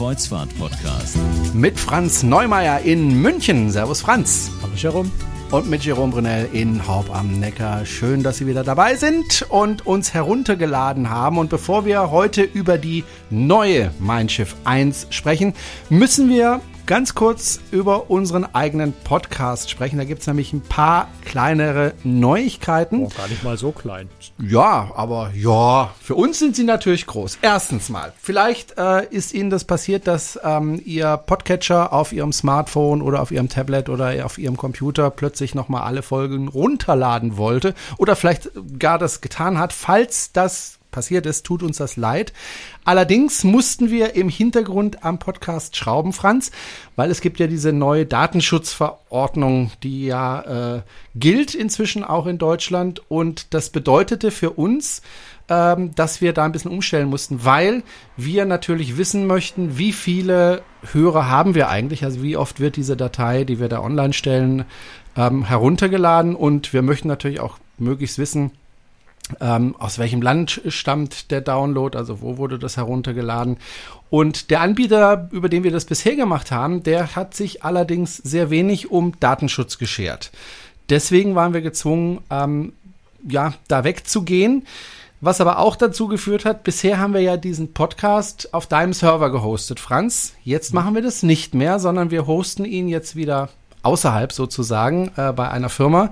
Kreuzfahrt-Podcast. Mit Franz Neumeier in München. Servus Franz. Hallo Jerome. Und mit Jerome Brunel in Horb am Neckar. Schön, dass Sie wieder dabei sind und uns heruntergeladen haben. Und bevor wir heute über die neue Mein Schiff 1 sprechen, müssen wir ganz kurz über unseren eigenen Podcast sprechen. Da gibt es nämlich ein paar kleinere Neuigkeiten. Oh, gar nicht mal so klein. Ja, aber ja, für uns sind sie natürlich groß. Erstens mal, vielleicht äh, ist Ihnen das passiert, dass ähm, Ihr Podcatcher auf Ihrem Smartphone oder auf Ihrem Tablet oder auf Ihrem Computer plötzlich nochmal alle Folgen runterladen wollte oder vielleicht gar das getan hat. Falls das passiert ist, tut uns das leid. Allerdings mussten wir im Hintergrund am Podcast schrauben, Franz, weil es gibt ja diese neue Datenschutzverordnung, die ja äh, gilt inzwischen auch in Deutschland. Und das bedeutete für uns, ähm, dass wir da ein bisschen umstellen mussten, weil wir natürlich wissen möchten, wie viele Hörer haben wir eigentlich, also wie oft wird diese Datei, die wir da online stellen, ähm, heruntergeladen. Und wir möchten natürlich auch möglichst wissen, ähm, aus welchem Land stammt der Download, also wo wurde das heruntergeladen. Und der Anbieter, über den wir das bisher gemacht haben, der hat sich allerdings sehr wenig um Datenschutz geschert. Deswegen waren wir gezwungen, ähm, ja, da wegzugehen. Was aber auch dazu geführt hat, bisher haben wir ja diesen Podcast auf deinem Server gehostet, Franz. Jetzt machen wir das nicht mehr, sondern wir hosten ihn jetzt wieder außerhalb sozusagen äh, bei einer Firma,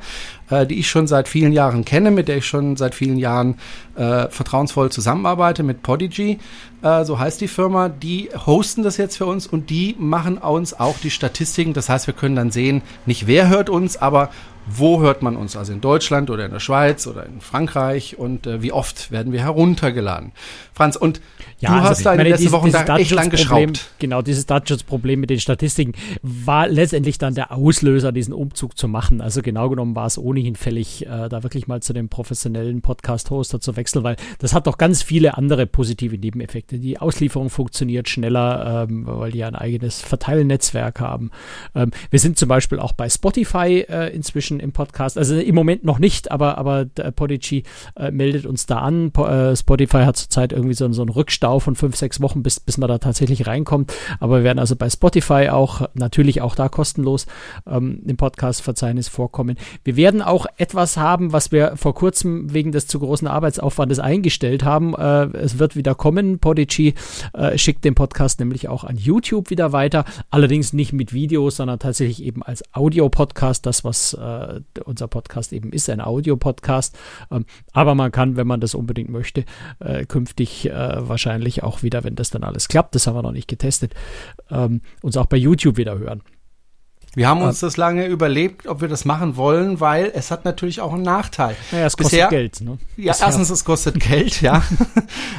äh, die ich schon seit vielen Jahren kenne, mit der ich schon seit vielen Jahren äh, vertrauensvoll zusammenarbeite, mit Podigy, äh, so heißt die Firma. Die hosten das jetzt für uns und die machen uns auch die Statistiken. Das heißt, wir können dann sehen, nicht wer hört uns, aber wo hört man uns? Also in Deutschland oder in der Schweiz oder in Frankreich und äh, wie oft werden wir heruntergeladen? Franz, und ja, du also hast da in den letzten Wochen da echt lang geschraubt. Genau, dieses Datenschutzproblem mit den Statistiken war letztendlich dann der Auslöser, diesen Umzug zu machen. Also genau genommen war es ohnehin fällig, äh, da wirklich mal zu dem professionellen Podcast-Hoster zu wechseln, weil das hat doch ganz viele andere positive Nebeneffekte. Die Auslieferung funktioniert schneller, ähm, weil die ein eigenes Verteilnetzwerk haben. Ähm, wir sind zum Beispiel auch bei Spotify äh, inzwischen im Podcast, also im Moment noch nicht, aber, aber Podigy äh, meldet uns da an. Po äh, Spotify hat zurzeit irgendwie so, so einen Rückstand Stau von fünf, sechs Wochen, bis, bis man da tatsächlich reinkommt. Aber wir werden also bei Spotify auch natürlich auch da kostenlos ähm, im Podcast-Verzeichnis vorkommen. Wir werden auch etwas haben, was wir vor kurzem wegen des zu großen Arbeitsaufwandes eingestellt haben. Äh, es wird wieder kommen. Podigy äh, schickt den Podcast nämlich auch an YouTube wieder weiter. Allerdings nicht mit Videos, sondern tatsächlich eben als Audio-Podcast. Das, was äh, unser Podcast eben ist, ein Audio-Podcast. Ähm, aber man kann, wenn man das unbedingt möchte, äh, künftig äh, wahrscheinlich wahrscheinlich auch wieder, wenn das dann alles klappt, das haben wir noch nicht getestet, ähm, uns auch bei YouTube wieder hören. Wir haben uns das lange überlegt, ob wir das machen wollen, weil es hat natürlich auch einen Nachteil. Naja, es kostet Bisher, Geld. Ne? Ja, Bisher. erstens, es kostet Geld, ja.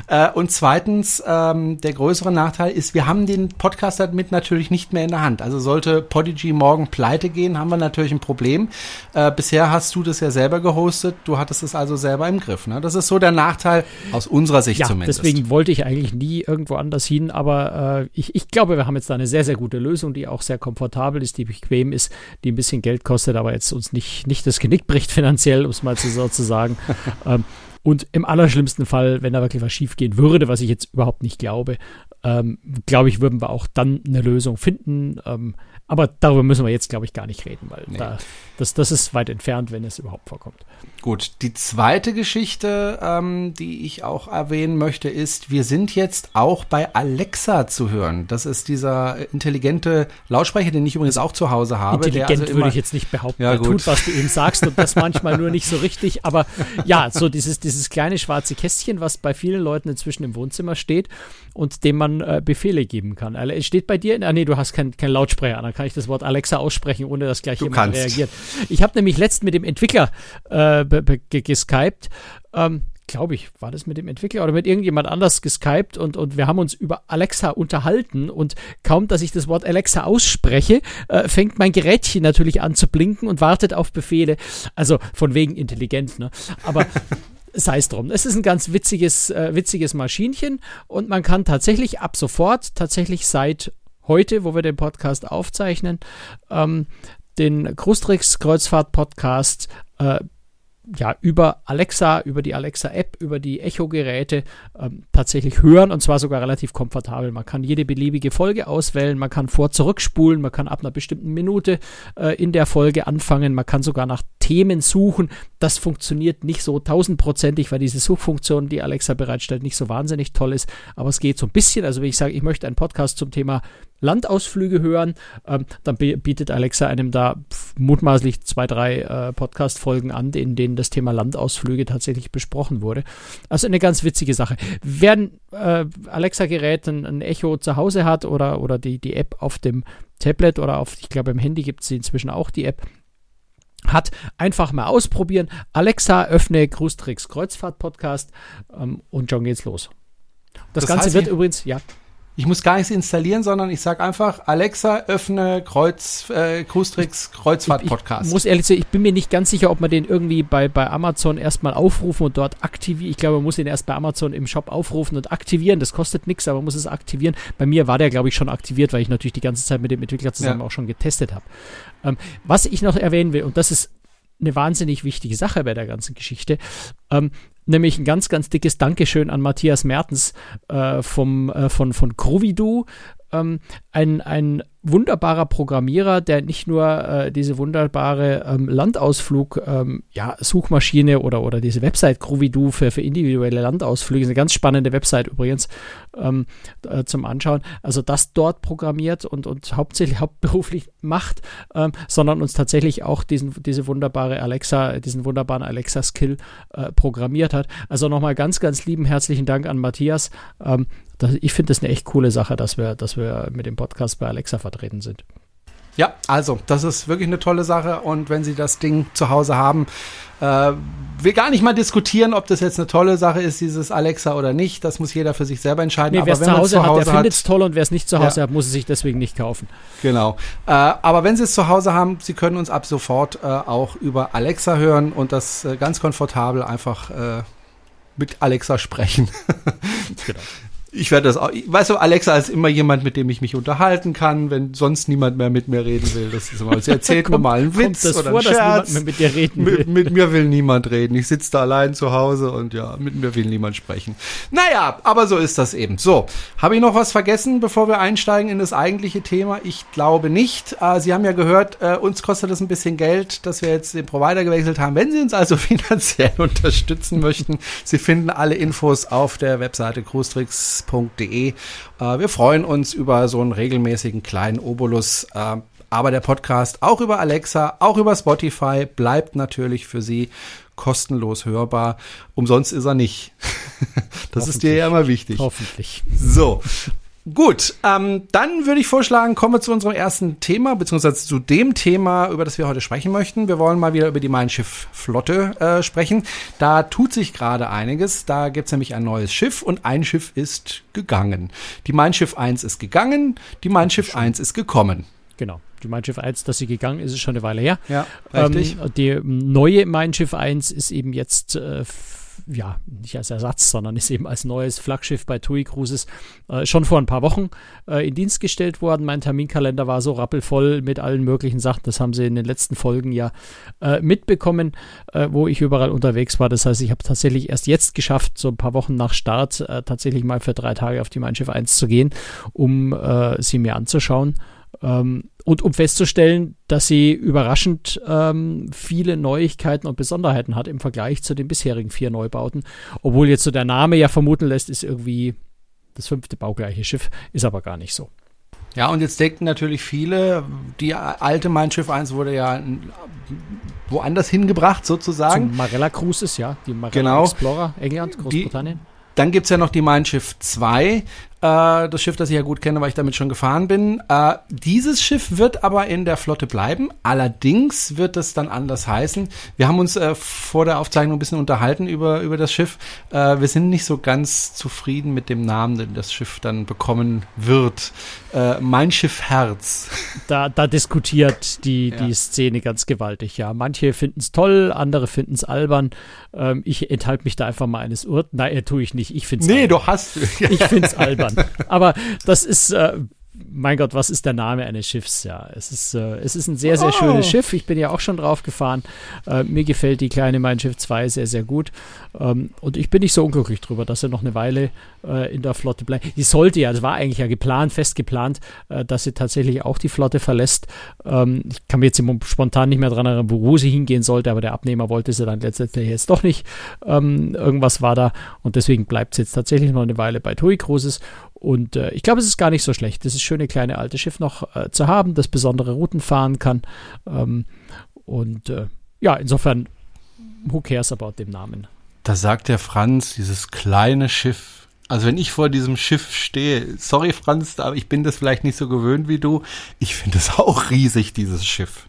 Äh, und zweitens, ähm, der größere Nachteil ist, wir haben den Podcast damit natürlich nicht mehr in der Hand. Also sollte Podigy morgen pleite gehen, haben wir natürlich ein Problem. Äh, bisher hast du das ja selber gehostet, du hattest es also selber im Griff. Ne? Das ist so der Nachteil aus unserer Sicht ja, zumindest. Deswegen wollte ich eigentlich nie irgendwo anders hin, aber äh, ich, ich glaube, wir haben jetzt da eine sehr, sehr gute Lösung, die auch sehr komfortabel ist, die bequem ist, die ein bisschen Geld kostet, aber jetzt uns nicht, nicht das Genick bricht finanziell, um es mal so zu sagen. ähm, und im allerschlimmsten Fall, wenn da wirklich was schief gehen würde, was ich jetzt überhaupt nicht glaube, ähm, glaube ich, würden wir auch dann eine Lösung finden. Ähm, aber darüber müssen wir jetzt, glaube ich, gar nicht reden, weil nee. da, das, das ist weit entfernt, wenn es überhaupt vorkommt. Gut, die zweite Geschichte, ähm, die ich auch erwähnen möchte, ist, wir sind jetzt auch bei Alexa zu hören. Das ist dieser intelligente Lautsprecher, den ich übrigens auch zu Hause habe. Intelligent also würde ich jetzt nicht behaupten. Ja, er tut, was du ihm sagst und das manchmal nur nicht so richtig. Aber ja, so dieses, dieses kleine schwarze Kästchen, was bei vielen Leuten inzwischen im Wohnzimmer steht und dem man äh, Befehle geben kann. Es steht bei dir, ah nee, du hast keinen kein Lautsprecher, dann kann ich das Wort Alexa aussprechen, ohne dass gleich du jemand kannst. reagiert. Ich habe nämlich letztens mit dem Entwickler äh, geskypt. Ähm, glaube ich, war das mit dem Entwickler oder mit irgendjemand anders geskypt und, und wir haben uns über Alexa unterhalten und kaum, dass ich das Wort Alexa ausspreche, äh, fängt mein Gerätchen natürlich an zu blinken und wartet auf Befehle. Also von wegen intelligent, ne? Aber sei es drum. Es ist ein ganz witziges, äh, witziges Maschinchen und man kann tatsächlich ab sofort, tatsächlich seit heute, wo wir den Podcast aufzeichnen, ähm, den Krustrix Kreuzfahrt Podcast äh, ja, über Alexa, über die Alexa-App, über die Echo-Geräte ähm, tatsächlich hören und zwar sogar relativ komfortabel. Man kann jede beliebige Folge auswählen, man kann vor zurückspulen, man kann ab einer bestimmten Minute äh, in der Folge anfangen, man kann sogar nach Themen suchen. Das funktioniert nicht so tausendprozentig, weil diese Suchfunktion, die Alexa bereitstellt, nicht so wahnsinnig toll ist, aber es geht so ein bisschen. Also wenn ich sage, ich möchte einen Podcast zum Thema Landausflüge hören, ähm, dann bietet Alexa einem da mutmaßlich zwei, drei äh, Podcast-Folgen an, in denen das Thema Landausflüge tatsächlich besprochen wurde. Also eine ganz witzige Sache. Wer ein äh, Alexa-Gerät, ein, ein, Echo zu Hause hat oder, oder die, die App auf dem Tablet oder auf, ich glaube, im Handy gibt es inzwischen auch die App, hat, einfach mal ausprobieren. Alexa, öffne Cruise Kreuzfahrt Podcast ähm, und schon geht's los. Das, das Ganze heißt, wird übrigens, ja. Ich muss gar nichts installieren, sondern ich sage einfach, Alexa, öffne Kreuz, äh, Cruistrix Kreuzfahrt Podcast. Ich muss ehrlich sagen, ich bin mir nicht ganz sicher, ob man den irgendwie bei, bei Amazon erstmal aufrufen und dort aktivieren. Ich glaube, man muss den erst bei Amazon im Shop aufrufen und aktivieren. Das kostet nichts, aber man muss es aktivieren. Bei mir war der, glaube ich, schon aktiviert, weil ich natürlich die ganze Zeit mit dem Entwickler zusammen ja. auch schon getestet habe. Ähm, was ich noch erwähnen will, und das ist eine wahnsinnig wichtige Sache bei der ganzen Geschichte. Ähm, nämlich ein ganz, ganz dickes Dankeschön an Matthias Mertens äh, vom, äh, von, von Crovidu. Ähm, ein, ein wunderbarer Programmierer, der nicht nur äh, diese wunderbare ähm, Landausflug, ähm, ja, Suchmaschine oder, oder diese Website Grovidu für, für individuelle Landausflüge, eine ganz spannende Website übrigens ähm, äh, zum Anschauen, also das dort programmiert und, und hauptsächlich hauptberuflich macht, ähm, sondern uns tatsächlich auch diesen, diese wunderbare Alexa, diesen wunderbaren Alexa-Skill äh, programmiert hat. Also nochmal ganz, ganz lieben herzlichen Dank an Matthias. Das, ich finde das eine echt coole Sache, dass wir, dass wir mit dem Podcast bei Alexa vertreten sind. Ja, also, das ist wirklich eine tolle Sache. Und wenn Sie das Ding zu Hause haben, äh, will gar nicht mal diskutieren, ob das jetzt eine tolle Sache ist, dieses Alexa oder nicht. Das muss jeder für sich selber entscheiden. Nee, wer es zu Hause hat, der findet es toll und wer es nicht zu Hause ja. hat, muss es sich deswegen nicht kaufen. Genau. Äh, aber wenn Sie es zu Hause haben, Sie können uns ab sofort äh, auch über Alexa hören und das äh, ganz komfortabel einfach äh, mit Alexa sprechen. genau ich werde das auch, weißt du, Alexa ist immer jemand, mit dem ich mich unterhalten kann, wenn sonst niemand mehr mit mir reden will. Das ist immer, sie erzählt kommt, mir mal einen Witz oder vor, einen Scherz. Mehr mit dir reden will. Mit, mit, mir will niemand reden. Ich sitze da allein zu Hause und ja, mit mir will niemand sprechen. Naja, aber so ist das eben. So, habe ich noch was vergessen, bevor wir einsteigen in das eigentliche Thema? Ich glaube nicht. Äh, sie haben ja gehört, äh, uns kostet das ein bisschen Geld, dass wir jetzt den Provider gewechselt haben. Wenn Sie uns also finanziell unterstützen möchten, Sie finden alle Infos auf der Webseite Cruestricks podcast.de. Äh, wir freuen uns über so einen regelmäßigen kleinen Obolus. Äh, aber der Podcast auch über Alexa, auch über Spotify bleibt natürlich für Sie kostenlos hörbar. Umsonst ist er nicht. das ist dir ja immer wichtig. Hoffentlich. So. Gut, ähm, dann würde ich vorschlagen, kommen wir zu unserem ersten Thema, beziehungsweise zu dem Thema, über das wir heute sprechen möchten. Wir wollen mal wieder über die Mein Schiff Flotte äh, sprechen. Da tut sich gerade einiges. Da gibt's nämlich ein neues Schiff und ein Schiff ist gegangen. Die Mein Schiff 1 ist gegangen, die Mein Schiff 1 ist gekommen. Genau. Die Mein Schiff 1, dass sie gegangen ist, ist schon eine Weile her. Ja, richtig. Ähm, die neue Mein Schiff 1 ist eben jetzt äh, ja, nicht als Ersatz, sondern ist eben als neues Flaggschiff bei TUI Cruises äh, schon vor ein paar Wochen äh, in Dienst gestellt worden. Mein Terminkalender war so rappelvoll mit allen möglichen Sachen. Das haben Sie in den letzten Folgen ja äh, mitbekommen, äh, wo ich überall unterwegs war. Das heißt, ich habe tatsächlich erst jetzt geschafft, so ein paar Wochen nach Start, äh, tatsächlich mal für drei Tage auf die Mein Schiff 1 zu gehen, um äh, sie mir anzuschauen. Ähm, und um festzustellen, dass sie überraschend ähm, viele Neuigkeiten und Besonderheiten hat im Vergleich zu den bisherigen vier Neubauten. Obwohl jetzt so der Name ja vermuten lässt, ist irgendwie das fünfte baugleiche Schiff, ist aber gar nicht so. Ja, und jetzt denken natürlich viele, die alte Mein Schiff 1 wurde ja woanders hingebracht sozusagen. Zum Marella Cruises, ja, die Marella genau. Explorer, England, Großbritannien. Die, dann gibt's ja noch die Mein Schiff 2, äh, das Schiff, das ich ja gut kenne, weil ich damit schon gefahren bin. Äh, dieses Schiff wird aber in der Flotte bleiben. Allerdings wird es dann anders heißen. Wir haben uns äh, vor der Aufzeichnung ein bisschen unterhalten über, über das Schiff. Äh, wir sind nicht so ganz zufrieden mit dem Namen, den das Schiff dann bekommen wird. Äh, mein Schiff Herz. Da, da diskutiert die, ja. die Szene ganz gewaltig, ja. Manche finden es toll, andere finden es albern. Ähm, ich enthalte mich da einfach mal eines Urteils. Nein, tue ich nicht. Ich finde es Nee, albern. du hast. ich finde es albern. Aber das ist, äh, mein Gott, was ist der Name eines Schiffs? Ja, es ist, äh, es ist ein sehr, sehr oh. schönes Schiff. Ich bin ja auch schon drauf gefahren. Äh, mir gefällt die kleine Mein Schiff 2 sehr, sehr gut. Ähm, und ich bin nicht so unglücklich drüber, dass er noch eine Weile äh, in der Flotte bleibt. Die sollte ja, das war eigentlich ja geplant, fest geplant, äh, dass sie tatsächlich auch die Flotte verlässt. Ähm, ich kann mir jetzt spontan nicht mehr daran erinnern, wo sie hingehen sollte, aber der Abnehmer wollte sie dann letztendlich jetzt doch nicht. Ähm, irgendwas war da und deswegen bleibt sie jetzt tatsächlich noch eine Weile bei TUI Cruises. Und äh, ich glaube, es ist gar nicht so schlecht, dieses schöne kleine alte Schiff noch äh, zu haben, das besondere Routen fahren kann. Ähm, und äh, ja, insofern, who cares about dem Namen? Da sagt der Franz, dieses kleine Schiff. Also wenn ich vor diesem Schiff stehe, sorry Franz, aber ich bin das vielleicht nicht so gewöhnt wie du. Ich finde es auch riesig, dieses Schiff.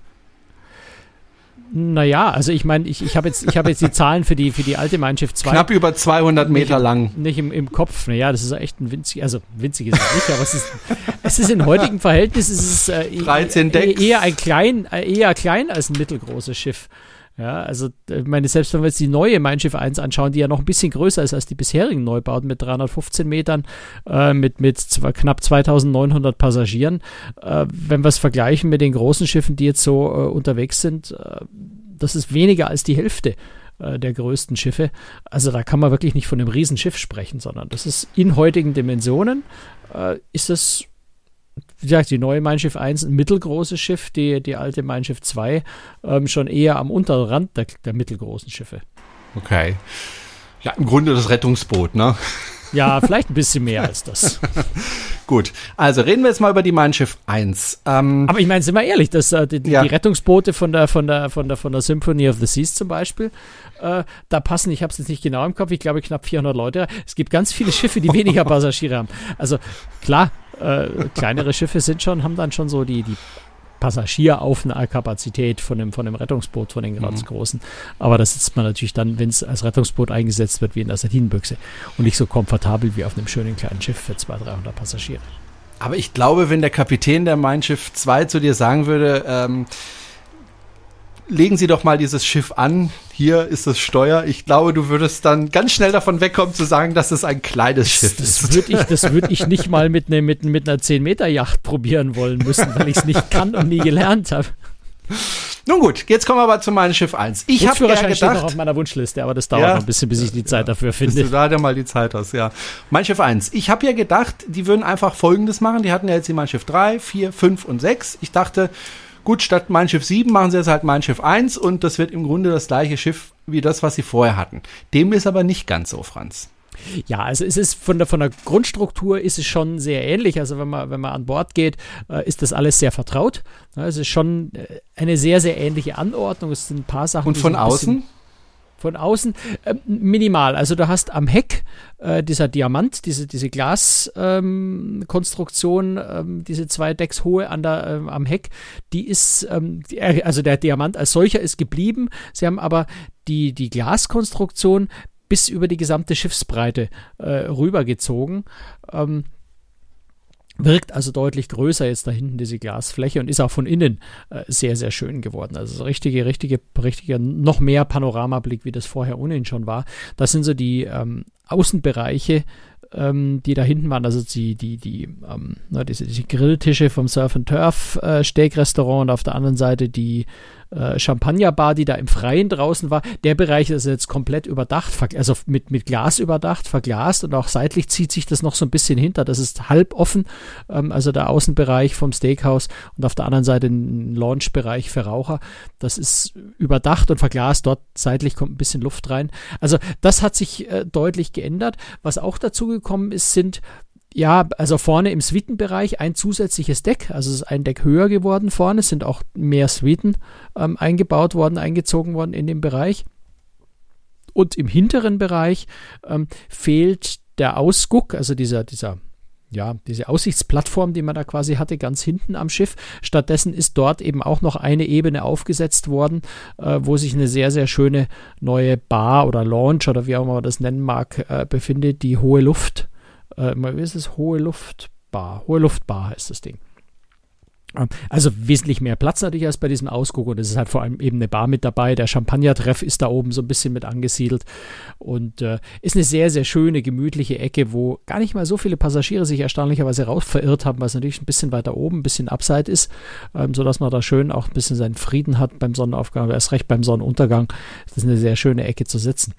Naja, also ich meine, ich, ich habe jetzt, hab jetzt die Zahlen für die, für die alte Schiff 2. Knapp über 200 Meter nicht, lang. Nicht im, im Kopf. Naja, das ist echt ein winzig, also winzig ist es nicht, aber es ist, es ist in heutigen Verhältnissen ist es, äh, 13 Decks. eher ein klein, äh, eher klein als ein mittelgroßes Schiff. Ja, also ich meine, selbst wenn wir jetzt die neue Mein Schiff 1 anschauen, die ja noch ein bisschen größer ist als die bisherigen Neubauten mit 315 Metern, äh, mit, mit zwei, knapp 2900 Passagieren, äh, wenn wir es vergleichen mit den großen Schiffen, die jetzt so äh, unterwegs sind, äh, das ist weniger als die Hälfte äh, der größten Schiffe. Also da kann man wirklich nicht von einem Riesenschiff sprechen, sondern das ist in heutigen Dimensionen, äh, ist es wie gesagt, die neue Mein Schiff 1 ein mittelgroßes Schiff, die, die alte Mein Schiff 2 ähm, schon eher am unteren Rand der, der mittelgroßen Schiffe. Okay. Ja, im Grunde das Rettungsboot, ne? Ja, vielleicht ein bisschen mehr als das. Gut, also reden wir jetzt mal über die Mein Schiff 1. Ähm, Aber ich meine, sind wir ehrlich, dass äh, die, ja. die, Rettungsboote von der, von, der, von, der, von der Symphony of the Seas zum Beispiel, äh, da passen, ich habe es jetzt nicht genau im Kopf, ich glaube knapp 400 Leute. Es gibt ganz viele Schiffe, die weniger Passagiere haben. Also klar, äh, kleinere Schiffe sind schon, haben dann schon so die, die Passagieraufnahmekapazität von dem, von dem Rettungsboot, von den ganz mhm. großen. Aber das sitzt man natürlich dann, wenn es als Rettungsboot eingesetzt wird, wie in der Sardinenbüchse und nicht so komfortabel wie auf einem schönen kleinen Schiff für 200, 300 Passagiere. Aber ich glaube, wenn der Kapitän der Mein Schiff 2 zu dir sagen würde, ähm, legen Sie doch mal dieses Schiff an. Hier ist das Steuer. Ich glaube, du würdest dann ganz schnell davon wegkommen zu sagen, dass es ein kleines Schiff das, ist. Würde ich, das würde ich nicht mal mit, ne, mit, mit einer 10-Meter-Yacht probieren wollen müssen, weil ich es nicht kann und nie gelernt habe. Nun gut, jetzt kommen wir aber zu meinem Schiff 1. Ich habe ja gedacht, steht noch auf meiner Wunschliste, aber das dauert ja, noch ein bisschen, bis ich die Zeit ja, dafür finde. Bis du da ja mal die Zeit hast, ja. Mein Schiff 1. Ich habe ja gedacht, die würden einfach Folgendes machen. Die hatten ja jetzt die Mein Schiff 3, 4, 5 und 6. Ich dachte, Gut, statt Mein Schiff 7 machen sie jetzt halt Mein Schiff 1 und das wird im Grunde das gleiche Schiff wie das, was sie vorher hatten. Dem ist aber nicht ganz so, Franz. Ja, also es ist von der, von der Grundstruktur ist es schon sehr ähnlich. Also wenn man, wenn man an Bord geht, äh, ist das alles sehr vertraut. Es ist schon äh, eine sehr, sehr ähnliche Anordnung. Es sind ein paar Sachen. Und von außen? Von außen äh, minimal. Also du hast am Heck äh, dieser Diamant, diese, diese Glaskonstruktion, ähm, ähm, diese zwei Decks hohe an der, ähm, am Heck, die ist, ähm, die, äh, also der Diamant als solcher ist geblieben. Sie haben aber die, die Glaskonstruktion bis über die gesamte Schiffsbreite äh, rübergezogen. Wirkt also deutlich größer jetzt da hinten diese Glasfläche und ist auch von innen äh, sehr, sehr schön geworden. Also so richtige, richtige, richtige, noch mehr Panoramablick, wie das vorher ohnehin schon war. Das sind so die ähm, Außenbereiche, ähm, die da hinten waren, also die, die, die, ähm, na, diese, diese Grilltische vom Surf and Turf äh, Steakrestaurant und auf der anderen Seite die äh, Champagnerbar, die da im Freien draußen war. Der Bereich ist jetzt komplett überdacht, also mit, mit Glas überdacht, verglast und auch seitlich zieht sich das noch so ein bisschen hinter. Das ist halb offen, ähm, also der Außenbereich vom Steakhouse und auf der anderen Seite ein Launchbereich für Raucher. Das ist überdacht und verglast. Dort seitlich kommt ein bisschen Luft rein. Also das hat sich äh, deutlich geändert. Was auch dazu gekommen ist, sind ja, also vorne im Suitenbereich ein zusätzliches Deck, also es ist ein Deck höher geworden vorne, es sind auch mehr Suiten ähm, eingebaut worden, eingezogen worden in den Bereich. Und im hinteren Bereich ähm, fehlt der Ausguck, also dieser, dieser, ja, diese Aussichtsplattform, die man da quasi hatte, ganz hinten am Schiff. Stattdessen ist dort eben auch noch eine Ebene aufgesetzt worden, äh, wo sich eine sehr, sehr schöne neue Bar oder Launch oder wie auch immer man das nennen mag, äh, befindet, die hohe Luft äh, wie ist es? Hohe Luftbar. Hohe Luftbar heißt das Ding. Ähm, also wesentlich mehr Platz natürlich als bei diesem Ausguck und es ist halt vor allem eben eine Bar mit dabei. Der Champagner-Treff ist da oben so ein bisschen mit angesiedelt und äh, ist eine sehr, sehr schöne, gemütliche Ecke, wo gar nicht mal so viele Passagiere sich erstaunlicherweise raus verirrt haben, weil es natürlich ein bisschen weiter oben, ein bisschen abseit ist, ähm, sodass man da schön auch ein bisschen seinen Frieden hat beim Sonnenaufgang, erst recht beim Sonnenuntergang. Das ist eine sehr schöne Ecke zu sitzen.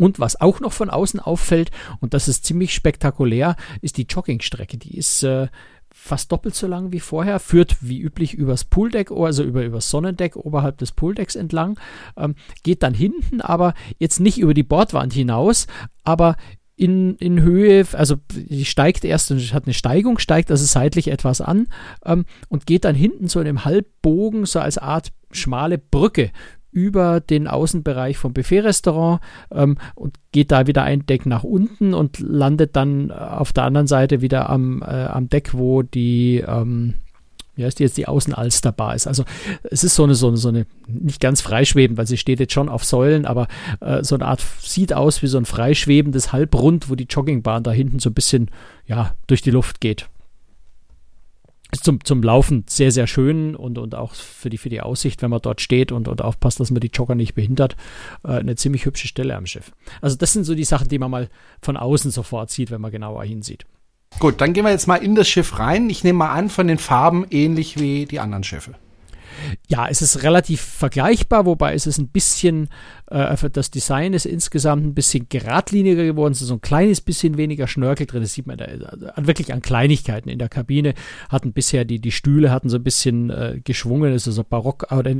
Und was auch noch von außen auffällt, und das ist ziemlich spektakulär, ist die Joggingstrecke. Die ist äh, fast doppelt so lang wie vorher, führt wie üblich übers Pooldeck, also über übers Sonnendeck oberhalb des Pooldecks entlang, ähm, geht dann hinten, aber jetzt nicht über die Bordwand hinaus, aber in, in Höhe, also die steigt erst hat eine Steigung, steigt also seitlich etwas an ähm, und geht dann hinten so in einem Halbbogen, so als Art schmale Brücke über den Außenbereich vom Buffet-Restaurant ähm, und geht da wieder ein Deck nach unten und landet dann auf der anderen Seite wieder am, äh, am Deck, wo die, ähm, wie heißt die jetzt, die Außenalsterbar ist. Also es ist so eine, so eine, so eine, nicht ganz freischwebend, weil sie steht jetzt schon auf Säulen, aber äh, so eine Art, sieht aus wie so ein freischwebendes Halbrund, wo die Joggingbahn da hinten so ein bisschen, ja, durch die Luft geht zum, zum Laufen sehr, sehr schön und, und auch für die, für die Aussicht, wenn man dort steht und, und aufpasst, dass man die Jogger nicht behindert, äh, eine ziemlich hübsche Stelle am Schiff. Also das sind so die Sachen, die man mal von außen sofort sieht, wenn man genauer hinsieht. Gut, dann gehen wir jetzt mal in das Schiff rein. Ich nehme mal an, von den Farben ähnlich wie die anderen Schiffe. Ja, es ist relativ vergleichbar, wobei es ist ein bisschen, äh, das Design ist insgesamt ein bisschen geradliniger geworden, es ist so ein kleines bisschen weniger Schnörkel drin, das sieht man da, also wirklich an Kleinigkeiten in der Kabine, hatten bisher die, die Stühle hatten so ein bisschen äh, geschwungen, ist also barock, oder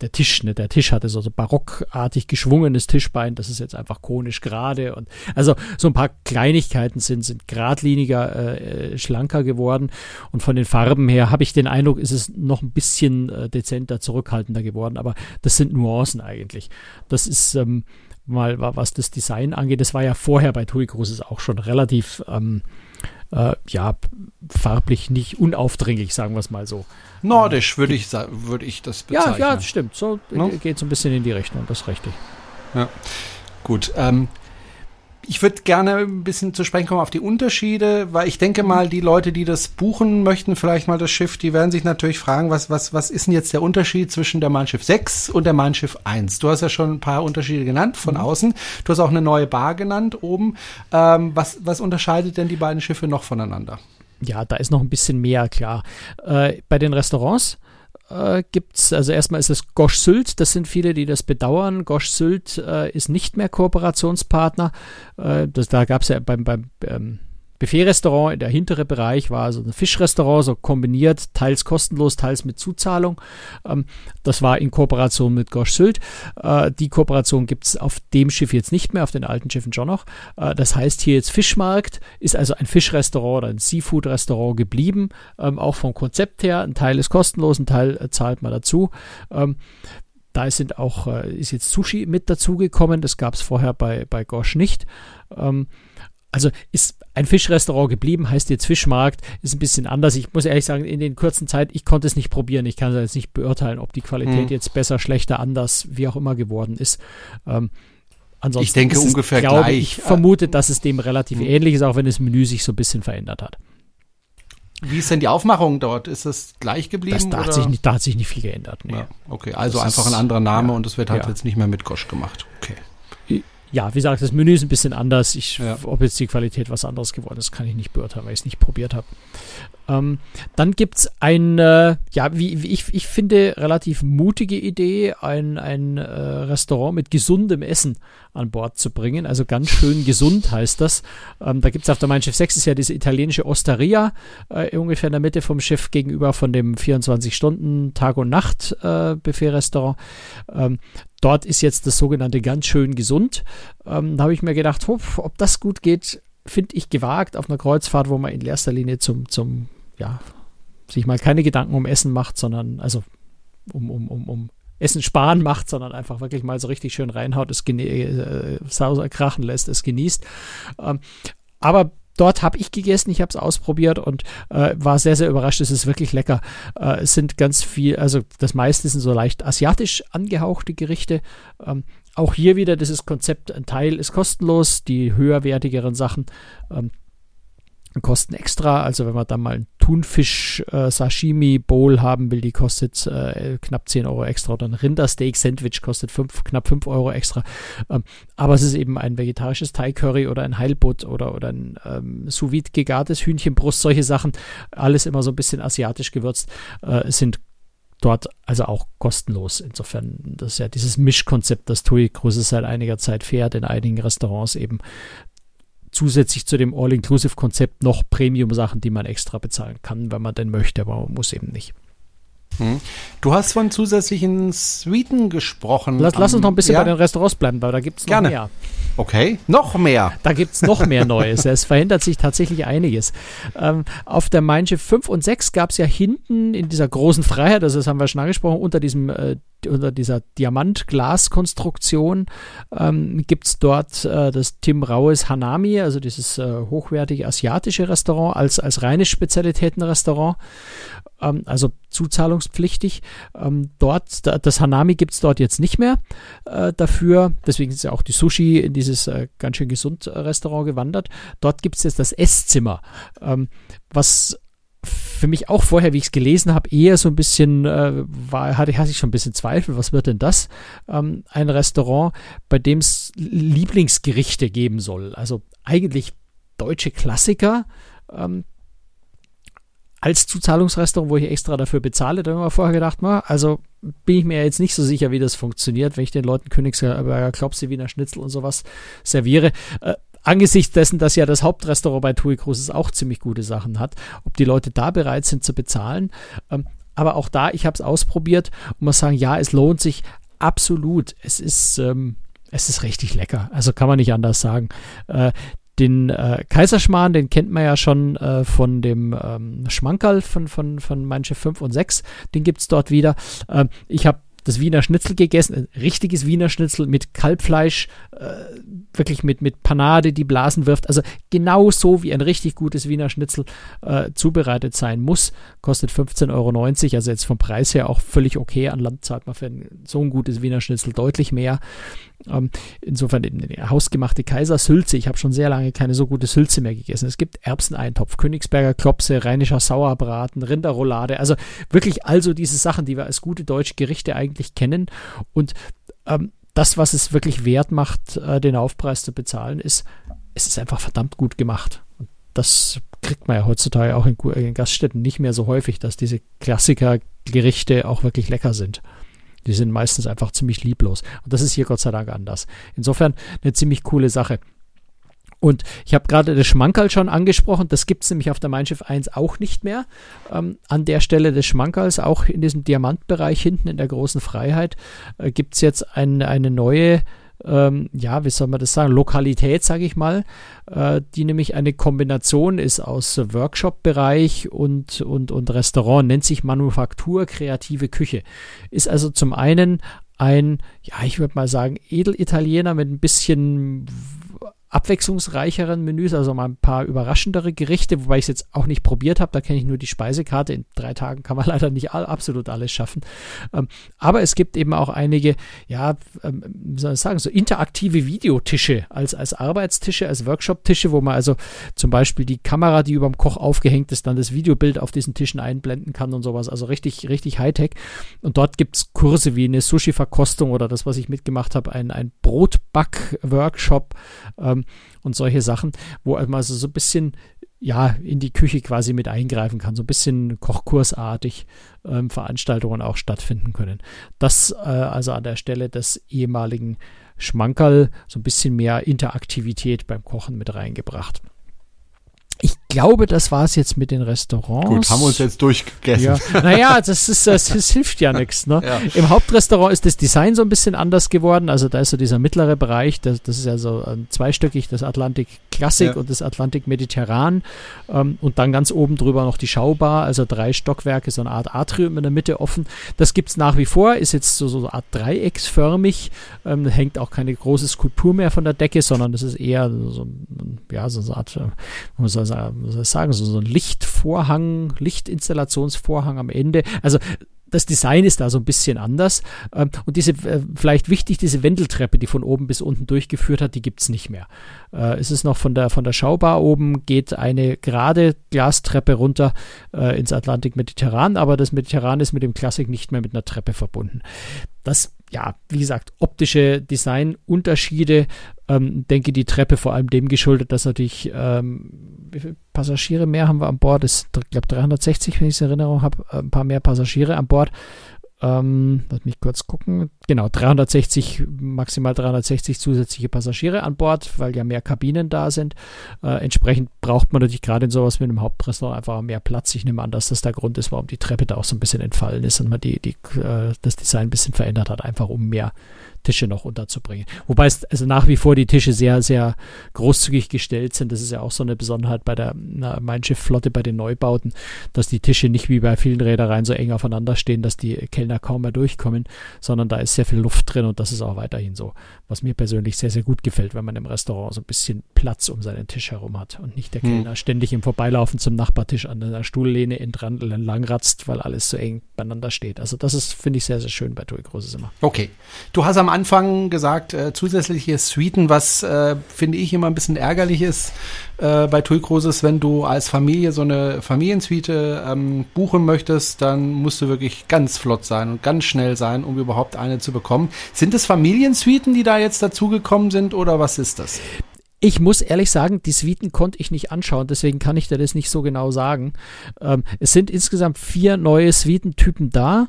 der Tisch, ne, der Tisch hatte so, so barockartig geschwungenes Tischbein, das ist jetzt einfach konisch gerade und also so ein paar Kleinigkeiten sind, sind geradliniger, äh, äh, schlanker geworden. Und von den Farben her habe ich den Eindruck, ist es noch ein bisschen äh, dezenter, zurückhaltender geworden, aber das sind Nuancen eigentlich. Das ist ähm, mal, was das Design angeht, das war ja vorher bei TUI Cruises auch schon relativ ähm, äh, ja, farblich nicht unaufdringlich, sagen wir es mal so. Nordisch würde ich, würd ich das bezeichnen. Ja, ja, stimmt. So no? geht so ein bisschen in die Richtung, das ist richtig. Ja, gut. Ähm, ich würde gerne ein bisschen zu sprechen kommen auf die Unterschiede, weil ich denke mal, die Leute, die das buchen möchten, vielleicht mal das Schiff, die werden sich natürlich fragen, was, was, was ist denn jetzt der Unterschied zwischen der Mein Schiff 6 und der Mein Schiff 1? Du hast ja schon ein paar Unterschiede genannt von mhm. außen. Du hast auch eine neue Bar genannt oben. Ähm, was, was unterscheidet denn die beiden Schiffe noch voneinander? Ja, da ist noch ein bisschen mehr klar. Äh, bei den Restaurants äh, gibt es, also erstmal ist es Gosch Sylt, das sind viele, die das bedauern. Gosch Sylt äh, ist nicht mehr Kooperationspartner. Äh, das, da gab es ja beim, beim ähm, Buffet-Restaurant, der hintere Bereich war so ein Fischrestaurant, so kombiniert, teils kostenlos, teils mit Zuzahlung. Ähm, das war in Kooperation mit Gosch Sylt. Äh, die Kooperation gibt es auf dem Schiff jetzt nicht mehr, auf den alten Schiffen schon noch. Äh, das heißt hier jetzt Fischmarkt, ist also ein Fischrestaurant oder ein Seafood-Restaurant geblieben, ähm, auch vom Konzept her. Ein Teil ist kostenlos, ein Teil äh, zahlt man dazu. Ähm, da sind auch, ist jetzt Sushi mit dazugekommen, das gab es vorher bei, bei Gosch nicht. Also ist ein Fischrestaurant geblieben, heißt jetzt Fischmarkt, ist ein bisschen anders. Ich muss ehrlich sagen, in den kurzen Zeit, ich konnte es nicht probieren. Ich kann es jetzt nicht beurteilen, ob die Qualität hm. jetzt besser, schlechter, anders, wie auch immer geworden ist. Ähm, ansonsten ich denke ungefähr glaube, gleich. Ich vermute, dass es dem relativ hm. ähnlich ist, auch wenn das Menü sich so ein bisschen verändert hat. Wie ist denn die Aufmachung dort? Ist es gleich geblieben? Das, da, hat sich nicht, da hat sich nicht viel geändert. Nee. Ja, okay, also das einfach ein anderer Name ja, und es wird halt ja. jetzt nicht mehr mit Gosch gemacht. Okay ja, wie gesagt, das Menü ist ein bisschen anders. Ich, ja. Ob jetzt die Qualität was anderes geworden ist, kann ich nicht beurteilen, weil ich es nicht probiert habe. Ähm, dann gibt es eine, ja, wie, wie, ich, ich finde, relativ mutige Idee, ein, ein äh, Restaurant mit gesundem Essen an Bord zu bringen. Also ganz schön gesund heißt das. Ähm, da gibt es auf der Mein Schiff 6 ist ja diese italienische Osteria, äh, ungefähr in der Mitte vom Schiff gegenüber von dem 24-Stunden Tag- und Nacht-Buffet-Restaurant. Äh, ähm, dort ist jetzt das sogenannte ganz schön gesund. Ähm, da habe ich mir gedacht, ob das gut geht, finde ich gewagt auf einer Kreuzfahrt, wo man in erster Linie zum, zum ja, sich mal keine Gedanken um Essen macht, sondern, also um, um, um, um Essen sparen macht, sondern einfach wirklich mal so richtig schön reinhaut, es äh, krachen lässt, es genießt. Ähm, aber dort habe ich gegessen, ich habe es ausprobiert und äh, war sehr, sehr überrascht. Es ist wirklich lecker. Äh, es sind ganz viel, also das meiste sind so leicht asiatisch angehauchte Gerichte. Ähm, auch hier wieder dieses Konzept, ein Teil ist kostenlos, die höherwertigeren Sachen ähm, kosten extra. Also wenn man dann mal ein Thunfisch-Sashimi-Bowl äh, haben will, die kostet äh, knapp 10 Euro extra. Oder ein Rindersteak-Sandwich kostet fünf, knapp 5 Euro extra. Ähm, aber es ist eben ein vegetarisches Thai-Curry oder ein Heilbutt oder, oder ein ähm, sous gegartes Hühnchenbrust, solche Sachen. Alles immer so ein bisschen asiatisch gewürzt, äh, sind dort also auch kostenlos. Insofern, das ist ja dieses Mischkonzept, das TUI Cruises seit einiger Zeit fährt, in einigen Restaurants eben zusätzlich zu dem All-Inclusive-Konzept noch Premium-Sachen, die man extra bezahlen kann, wenn man denn möchte, aber man muss eben nicht. Hm. Du hast von zusätzlichen Suiten gesprochen. Lass, lass uns noch ein bisschen ja? bei den Restaurants bleiben, weil da gibt es noch Gerne. mehr. Okay, noch mehr. Da gibt es noch mehr Neues. es verändert sich tatsächlich einiges. Ähm, auf der Mein 5 und 6 gab es ja hinten in dieser großen Freiheit, also das haben wir schon angesprochen, unter diesem äh, unter dieser Diamant-Glas-Konstruktion ähm, gibt es dort äh, das Tim Raues Hanami, also dieses äh, hochwertige asiatische Restaurant als, als reines Spezialitätenrestaurant, ähm, also zuzahlungspflichtig. Ähm, dort, da, das Hanami gibt es dort jetzt nicht mehr äh, dafür, deswegen ist ja auch die Sushi in dieses äh, ganz schön gesund Restaurant gewandert. Dort gibt es jetzt das Esszimmer, ähm, was für mich auch vorher, wie ich es gelesen habe, eher so ein bisschen, äh, war, hatte, hatte ich schon ein bisschen Zweifel, was wird denn das? Ähm, ein Restaurant, bei dem es Lieblingsgerichte geben soll. Also eigentlich deutsche Klassiker. Ähm, als Zuzahlungsrestaurant, wo ich extra dafür bezahle, da haben wir vorher gedacht, mal, also bin ich mir jetzt nicht so sicher, wie das funktioniert, wenn ich den Leuten Königsberger Klopse, Wiener Schnitzel und sowas serviere. Äh, angesichts dessen, dass ja das Hauptrestaurant bei TUI Cruises auch ziemlich gute Sachen hat, ob die Leute da bereit sind zu bezahlen. Ähm, aber auch da, ich habe es ausprobiert und muss sagen, ja, es lohnt sich absolut. Es ist, ähm, es ist richtig lecker. Also kann man nicht anders sagen. Äh, den äh, Kaiserschmarrn, den kennt man ja schon äh, von dem ähm, Schmankerl von, von, von manche 5 und 6. Den gibt es dort wieder. Ähm, ich habe das Wiener Schnitzel gegessen, ein richtiges Wiener Schnitzel mit Kalbfleisch, äh, wirklich mit, mit Panade, die Blasen wirft. Also genau so wie ein richtig gutes Wiener Schnitzel äh, zubereitet sein muss. Kostet 15,90 Euro, also jetzt vom Preis her auch völlig okay. An Land zahlt man für ein, so ein gutes Wiener Schnitzel deutlich mehr. Ähm, insofern eine hausgemachte Kaisersülze. Ich habe schon sehr lange keine so gute Sülze mehr gegessen. Es gibt Erbseneintopf, Königsberger Klopse, rheinischer Sauerbraten, Rinderroulade. Also wirklich also diese Sachen, die wir als gute deutsche Gerichte eigentlich kennen. Und ähm, das, was es wirklich wert macht, äh, den Aufpreis zu bezahlen, ist, es ist einfach verdammt gut gemacht. Und das kriegt man ja heutzutage auch in, in Gaststätten nicht mehr so häufig, dass diese Klassikergerichte auch wirklich lecker sind. Die sind meistens einfach ziemlich lieblos. Und das ist hier Gott sei Dank anders. Insofern eine ziemlich coole Sache. Und ich habe gerade das Schmankerl schon angesprochen, das gibt es nämlich auf der Mein Schiff 1 auch nicht mehr. Ähm, an der Stelle des Schmankerls, auch in diesem Diamantbereich hinten in der großen Freiheit, äh, gibt es jetzt ein, eine neue ähm, ja, wie soll man das sagen, Lokalität, sage ich mal, äh, die nämlich eine Kombination ist aus Workshop-Bereich und, und, und Restaurant, nennt sich Manufaktur Kreative Küche. Ist also zum einen ein, ja, ich würde mal sagen, Edelitaliener mit ein bisschen abwechslungsreicheren Menüs, also mal ein paar überraschendere Gerichte, wobei ich es jetzt auch nicht probiert habe. Da kenne ich nur die Speisekarte. In drei Tagen kann man leider nicht all, absolut alles schaffen. Ähm, aber es gibt eben auch einige, ja, ähm, wie soll ich sagen, so interaktive Videotische als, als Arbeitstische, als Workshop-Tische, wo man also zum Beispiel die Kamera, die über dem Koch aufgehängt ist, dann das Videobild auf diesen Tischen einblenden kann und sowas. Also richtig, richtig Hightech. Und dort gibt es Kurse wie eine Sushi-Verkostung oder das, was ich mitgemacht habe, ein, ein Brotback-Workshop. Ähm, ähm, und solche Sachen, wo man also so ein bisschen ja, in die Küche quasi mit eingreifen kann, so ein bisschen kochkursartig ähm, Veranstaltungen auch stattfinden können. Das äh, also an der Stelle des ehemaligen Schmankerl so ein bisschen mehr Interaktivität beim Kochen mit reingebracht. Ich glaube, das war es jetzt mit den Restaurants. Gut, haben wir uns jetzt durchgegessen. Ja. Naja, das, ist, das, das hilft ja nichts. Ne? Ja. Im Hauptrestaurant ist das Design so ein bisschen anders geworden. Also da ist so dieser mittlere Bereich, das, das ist ja so ein zweistöckig, das Atlantik Klassik ja. und das Atlantik Mediterran. Ähm, und dann ganz oben drüber noch die Schaubar, also drei Stockwerke, so eine Art Atrium in der Mitte offen. Das gibt es nach wie vor, ist jetzt so, so eine Art dreiecksförmig. Ähm, hängt auch keine große Skulptur mehr von der Decke, sondern das ist eher so, ja, so eine Art, äh, muss man sagen, so ein Lichtvorhang, Lichtinstallationsvorhang am Ende. Also das Design ist da so ein bisschen anders. Ähm, und diese, äh, vielleicht wichtig, diese Wendeltreppe, die von oben bis unten durchgeführt hat, die gibt es nicht mehr. Äh, es ist noch von der, von der Schaubar oben, geht eine gerade Glastreppe runter äh, ins Atlantik-Mediterran, aber das Mediterran ist mit dem Klassik nicht mehr mit einer Treppe verbunden. Das ja, wie gesagt, optische Designunterschiede. Ähm, denke die Treppe vor allem dem geschuldet, dass natürlich, ähm, wie viele Passagiere mehr haben wir an Bord? Ich glaube, 360, wenn ich es in Erinnerung habe, äh, ein paar mehr Passagiere an Bord. Ähm, lass mich kurz gucken. Genau, 360, maximal 360 zusätzliche Passagiere an Bord, weil ja mehr Kabinen da sind. Äh, entsprechend braucht man natürlich gerade in sowas wie einem Hauptrestaurant einfach mehr Platz. Ich nehme an, dass das der Grund ist, warum die Treppe da auch so ein bisschen entfallen ist und man die, die, äh, das Design ein bisschen verändert hat, einfach um mehr Tische noch unterzubringen. Wobei es also nach wie vor die Tische sehr, sehr großzügig gestellt sind. Das ist ja auch so eine Besonderheit bei der na, Mein Schiff Flotte bei den Neubauten, dass die Tische nicht wie bei vielen Reedereien so eng aufeinander stehen, dass die Kellner kaum mehr durchkommen, sondern da ist sehr viel Luft drin und das ist auch weiterhin so. Was mir persönlich sehr, sehr gut gefällt, wenn man im Restaurant so ein bisschen Platz um seinen Tisch herum hat und nicht der hm. Kellner hm. ständig im Vorbeilaufen zum Nachbartisch an der Stuhllehne entlang ratzt, weil alles so eng beieinander steht. Also das ist, finde ich, sehr, sehr schön bei TUI Großes immer. Okay. Du hast am Anfang gesagt, äh, zusätzliche Suiten, was äh, finde ich immer ein bisschen ärgerlich ist äh, bei TUI Cruises, wenn du als Familie so eine Familiensuite ähm, buchen möchtest, dann musst du wirklich ganz flott sein und ganz schnell sein, um überhaupt eine zu bekommen. Sind es Familiensuiten, die da jetzt dazugekommen sind oder was ist das? Ich muss ehrlich sagen, die Suiten konnte ich nicht anschauen, deswegen kann ich dir das nicht so genau sagen. Ähm, es sind insgesamt vier neue Suitentypen da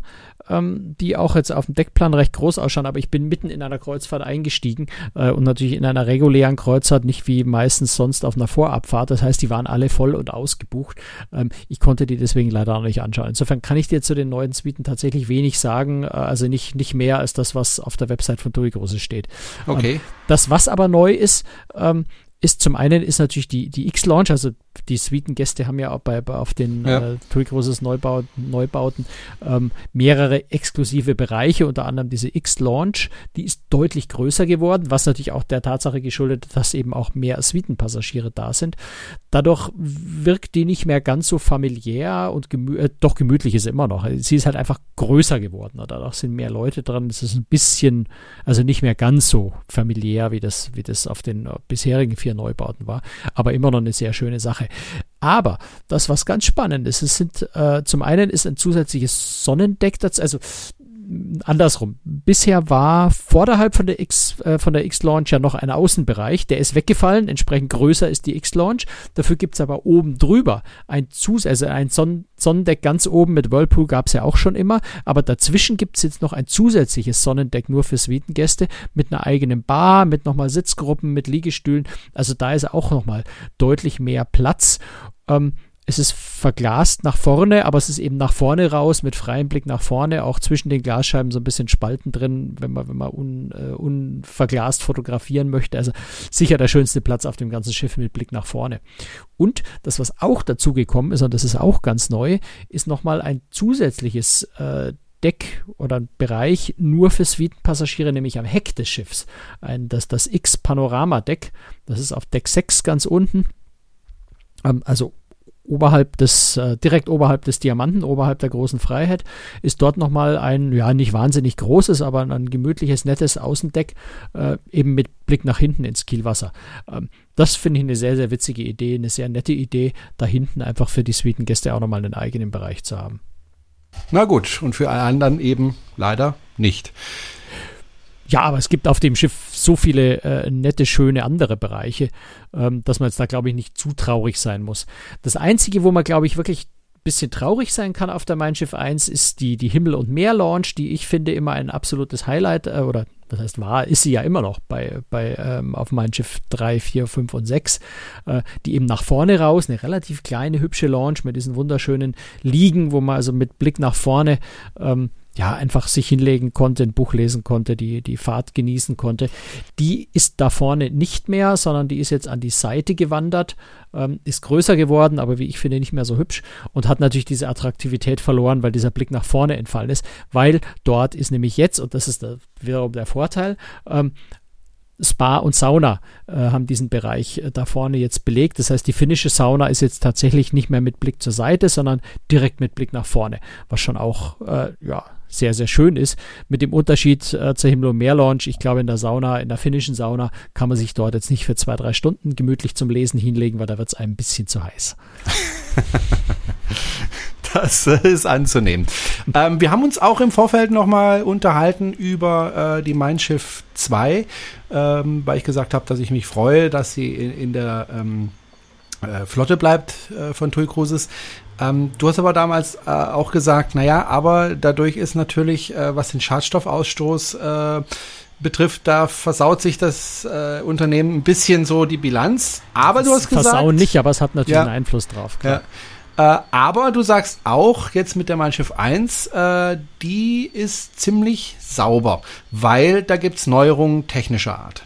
ähm, die auch jetzt auf dem Deckplan recht groß ausschauen, aber ich bin mitten in einer Kreuzfahrt eingestiegen äh, und natürlich in einer regulären Kreuzfahrt, nicht wie meistens sonst auf einer Vorabfahrt. Das heißt, die waren alle voll und ausgebucht. Ähm, ich konnte die deswegen leider noch nicht anschauen. Insofern kann ich dir zu den neuen Suiten tatsächlich wenig sagen, äh, also nicht, nicht mehr als das, was auf der Website von TUI Große steht. Okay. Ähm, das, was aber neu ist, ähm, ist zum einen ist natürlich die, die X-Launch, also die Suiten-Gäste haben ja auch bei, bei auf den ja. äh, TUI Großes Neubau, Neubauten ähm, mehrere exklusive Bereiche, unter anderem diese X-Launch, die ist deutlich größer geworden, was natürlich auch der Tatsache geschuldet, dass eben auch mehr Suitenpassagiere da sind. Dadurch wirkt die nicht mehr ganz so familiär und gemü äh, doch gemütlich ist immer noch. Sie ist halt einfach größer geworden. Dadurch sind mehr Leute dran. Es ist ein bisschen, also nicht mehr ganz so familiär, wie das, wie das auf den äh, bisherigen vier Neubauten war, aber immer noch eine sehr schöne Sache. Aber das, was ganz spannend ist, es sind äh, zum einen ist ein zusätzliches Sonnendeck, das, also andersrum. Bisher war vorderhalb von der X äh, von der X-Launch ja noch ein Außenbereich, der ist weggefallen, entsprechend größer ist die X-Launch. Dafür gibt es aber oben drüber ein Zus also ein Son Sonnendeck ganz oben mit Whirlpool gab es ja auch schon immer, aber dazwischen gibt es jetzt noch ein zusätzliches Sonnendeck nur für Suitengäste mit einer eigenen Bar, mit nochmal Sitzgruppen, mit Liegestühlen. Also da ist auch nochmal deutlich mehr Platz. Ähm, es ist verglast nach vorne, aber es ist eben nach vorne raus mit freiem Blick nach vorne, auch zwischen den Glasscheiben so ein bisschen Spalten drin, wenn man, wenn man un, äh, unverglast fotografieren möchte. Also sicher der schönste Platz auf dem ganzen Schiff mit Blick nach vorne. Und das, was auch dazu gekommen ist, und das ist auch ganz neu, ist nochmal ein zusätzliches äh, Deck oder ein Bereich nur für Suitenpassagiere, nämlich am Heck des Schiffs. Ein, das, das X-Panorama-Deck, das ist auf Deck 6 ganz unten. Ähm, also oberhalb des, äh, direkt oberhalb des Diamanten, oberhalb der großen Freiheit, ist dort nochmal ein, ja, nicht wahnsinnig großes, aber ein gemütliches, nettes Außendeck, äh, eben mit Blick nach hinten ins Kielwasser. Ähm, das finde ich eine sehr, sehr witzige Idee, eine sehr nette Idee, da hinten einfach für die Suitengäste auch nochmal einen eigenen Bereich zu haben. Na gut, und für alle anderen eben leider nicht. Ja, aber es gibt auf dem Schiff so viele äh, nette, schöne andere Bereiche, ähm, dass man jetzt da, glaube ich, nicht zu traurig sein muss. Das Einzige, wo man, glaube ich, wirklich ein bisschen traurig sein kann auf der Mein Schiff 1, ist die, die Himmel- und Meer-Launch, die ich finde immer ein absolutes Highlight äh, oder das heißt, war, ist sie ja immer noch bei, bei ähm, auf Mein Schiff 3, 4, 5 und 6, äh, die eben nach vorne raus, eine relativ kleine, hübsche Launch mit diesen wunderschönen Liegen, wo man also mit Blick nach vorne ähm, ja, einfach sich hinlegen konnte, ein Buch lesen konnte, die, die Fahrt genießen konnte. Die ist da vorne nicht mehr, sondern die ist jetzt an die Seite gewandert, ähm, ist größer geworden, aber wie ich finde, nicht mehr so hübsch und hat natürlich diese Attraktivität verloren, weil dieser Blick nach vorne entfallen ist, weil dort ist nämlich jetzt, und das ist der, wiederum der Vorteil, ähm, Spa und Sauna äh, haben diesen Bereich äh, da vorne jetzt belegt. Das heißt, die finnische Sauna ist jetzt tatsächlich nicht mehr mit Blick zur Seite, sondern direkt mit Blick nach vorne, was schon auch äh, ja, sehr, sehr schön ist. Mit dem Unterschied äh, zur Himmel- und Meer-Lounge, ich glaube, in der Sauna, in der finnischen Sauna, kann man sich dort jetzt nicht für zwei, drei Stunden gemütlich zum Lesen hinlegen, weil da wird es einem ein bisschen zu heiß. Das ist anzunehmen. Ähm, wir haben uns auch im Vorfeld nochmal unterhalten über äh, die Mein Schiff 2, ähm, weil ich gesagt habe, dass ich mich freue, dass sie in, in der ähm, äh, Flotte bleibt äh, von TUI Cruises. Ähm, du hast aber damals äh, auch gesagt, naja, aber dadurch ist natürlich, äh, was den Schadstoffausstoß äh, betrifft, da versaut sich das äh, Unternehmen ein bisschen so die Bilanz. Aber das du hast gesagt. Versauen nicht, aber es hat natürlich ja, einen Einfluss drauf. Klar. Ja. Äh, aber du sagst auch jetzt mit der Mein Schiff 1, äh, die ist ziemlich sauber, weil da gibt's Neuerungen technischer Art.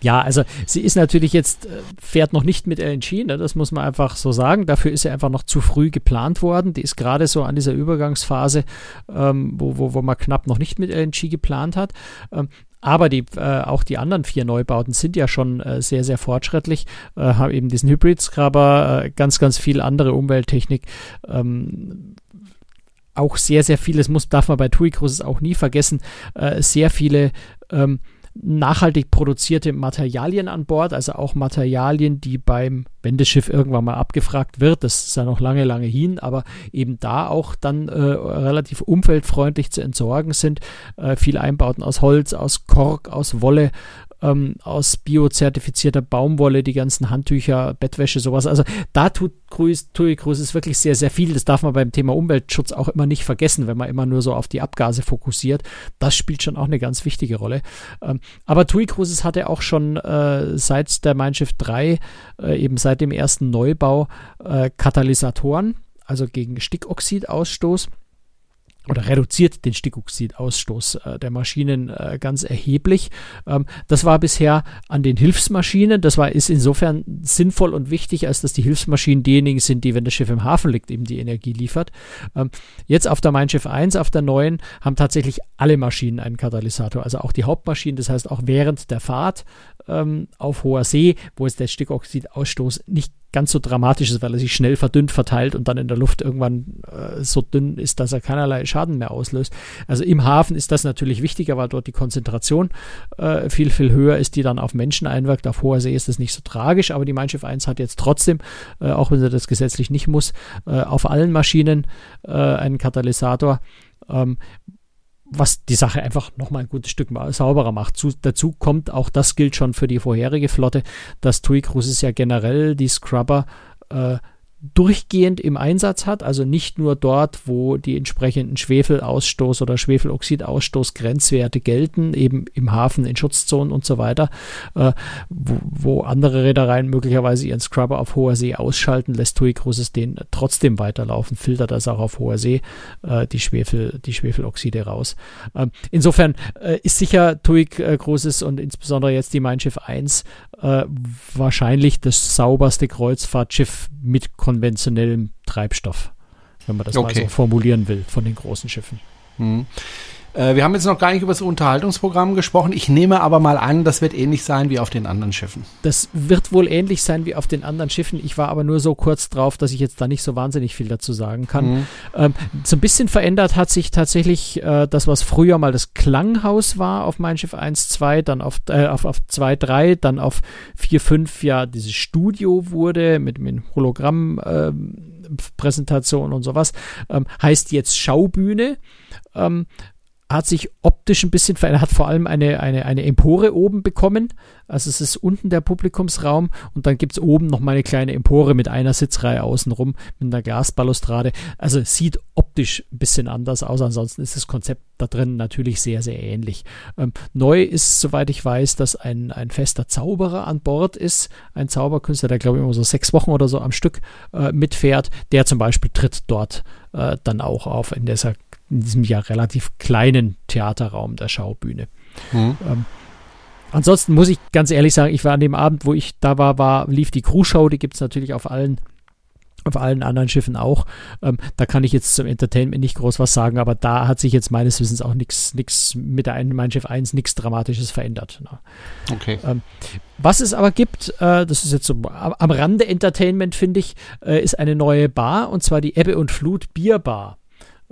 Ja, also sie ist natürlich jetzt, äh, fährt noch nicht mit LNG, ne, das muss man einfach so sagen. Dafür ist sie einfach noch zu früh geplant worden. Die ist gerade so an dieser Übergangsphase, ähm, wo, wo, wo man knapp noch nicht mit LNG geplant hat. Ähm, aber die, äh, auch die anderen vier Neubauten sind ja schon äh, sehr, sehr fortschrittlich, äh, haben eben diesen Hybrid-Scrubber, äh, ganz, ganz viel andere Umwelttechnik. Ähm, auch sehr, sehr viel, das muss, darf man bei TUI Cruises auch nie vergessen, äh, sehr viele ähm, nachhaltig produzierte Materialien an Bord, also auch Materialien, die beim, wenn das Schiff irgendwann mal abgefragt wird, das ist ja noch lange, lange hin, aber eben da auch dann äh, relativ umweltfreundlich zu entsorgen sind. Äh, viele Einbauten aus Holz, aus Kork, aus Wolle ähm, aus biozertifizierter Baumwolle, die ganzen Handtücher, Bettwäsche, sowas. Also da tut Cruise, TUI Cruises wirklich sehr, sehr viel. Das darf man beim Thema Umweltschutz auch immer nicht vergessen, wenn man immer nur so auf die Abgase fokussiert. Das spielt schon auch eine ganz wichtige Rolle. Ähm, aber TUI Cruises hatte auch schon äh, seit der Mein Schiff 3, äh, eben seit dem ersten Neubau, äh, Katalysatoren, also gegen Stickoxidausstoß oder reduziert den Stickoxidausstoß äh, der Maschinen äh, ganz erheblich. Ähm, das war bisher an den Hilfsmaschinen. Das war, ist insofern sinnvoll und wichtig, als dass die Hilfsmaschinen diejenigen sind, die, wenn das Schiff im Hafen liegt, eben die Energie liefert. Ähm, jetzt auf der Mein Schiff 1, auf der neuen, haben tatsächlich alle Maschinen einen Katalysator, also auch die Hauptmaschinen. Das heißt, auch während der Fahrt ähm, auf hoher See, wo es der Stickoxidausstoß nicht ganz so dramatisch ist, weil er sich schnell verdünnt verteilt und dann in der Luft irgendwann äh, so dünn ist, dass er keinerlei Schaden mehr auslöst. Also im Hafen ist das natürlich wichtiger, weil dort die Konzentration äh, viel, viel höher ist, die dann auf Menschen einwirkt. Auf hoher See ist das nicht so tragisch, aber die Mein Schiff 1 hat jetzt trotzdem, äh, auch wenn sie das gesetzlich nicht muss, äh, auf allen Maschinen äh, einen Katalysator. Ähm, was die Sache einfach nochmal ein gutes Stück sauberer macht. Zu, dazu kommt, auch das gilt schon für die vorherige Flotte, dass TUI Cruises ja generell die Scrubber äh, durchgehend im Einsatz hat, also nicht nur dort, wo die entsprechenden Schwefelausstoß oder Schwefeloxidausstoßgrenzwerte gelten, eben im Hafen, in Schutzzonen und so weiter, äh, wo, wo, andere Reedereien möglicherweise ihren Scrubber auf hoher See ausschalten, lässt TUI Cruises den trotzdem weiterlaufen, filtert das auch auf hoher See äh, die, Schwefel, die Schwefeloxide raus. Ähm, insofern äh, ist sicher TUI Cruises und insbesondere jetzt die Mein Schiff 1 äh, wahrscheinlich das sauberste Kreuzfahrtschiff mit konventionellem Treibstoff, wenn man das okay. mal so formulieren will, von den großen Schiffen. Mhm. Äh, wir haben jetzt noch gar nicht über das Unterhaltungsprogramm gesprochen. Ich nehme aber mal an, das wird ähnlich sein wie auf den anderen Schiffen. Das wird wohl ähnlich sein wie auf den anderen Schiffen. Ich war aber nur so kurz drauf, dass ich jetzt da nicht so wahnsinnig viel dazu sagen kann. Mhm. Ähm, so ein bisschen verändert hat sich tatsächlich äh, das, was früher mal das Klanghaus war auf Mein Schiff 1, 2, dann auf, äh, auf, auf 2, 3, dann auf 4, 5 ja dieses Studio wurde mit, mit Hologramm. Äh, Präsentation und sowas, ähm, heißt jetzt Schaubühne. Ähm, hat sich optisch ein bisschen verändert, hat vor allem eine, eine, eine Empore oben bekommen. Also es ist unten der Publikumsraum und dann gibt es oben noch mal eine kleine Empore mit einer Sitzreihe außenrum mit einer Glasbalustrade. Also es sieht optisch ein bisschen anders aus. Ansonsten ist das Konzept da drin natürlich sehr, sehr ähnlich. Ähm, neu ist, soweit ich weiß, dass ein, ein fester Zauberer an Bord ist. Ein Zauberkünstler, der glaube ich immer so sechs Wochen oder so am Stück äh, mitfährt. Der zum Beispiel tritt dort äh, dann auch auf in dieser in diesem ja relativ kleinen Theaterraum der Schaubühne. Mhm. Ähm, ansonsten muss ich ganz ehrlich sagen, ich war an dem Abend, wo ich da war, war lief die Crew-Show, die gibt es natürlich auf allen auf allen anderen Schiffen auch. Ähm, da kann ich jetzt zum Entertainment nicht groß was sagen, aber da hat sich jetzt meines Wissens auch nichts nichts mit der Mein Schiff 1 nichts Dramatisches verändert. Ne? Okay. Ähm, was es aber gibt, äh, das ist jetzt so am Rande Entertainment, finde ich, äh, ist eine neue Bar und zwar die Ebbe und Flut Bierbar.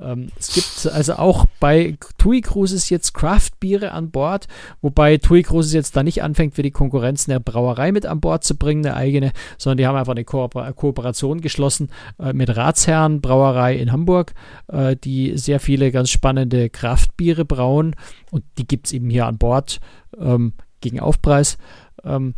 Ähm, es gibt also auch bei TUI Cruises jetzt Craft-Biere an Bord, wobei TUI Cruises jetzt da nicht anfängt, für die Konkurrenz eine Brauerei mit an Bord zu bringen, eine eigene, sondern die haben einfach eine Ko Kooperation geschlossen äh, mit Ratsherren Brauerei in Hamburg, äh, die sehr viele ganz spannende Craft-Biere brauen und die gibt es eben hier an Bord ähm, gegen Aufpreis. Ähm,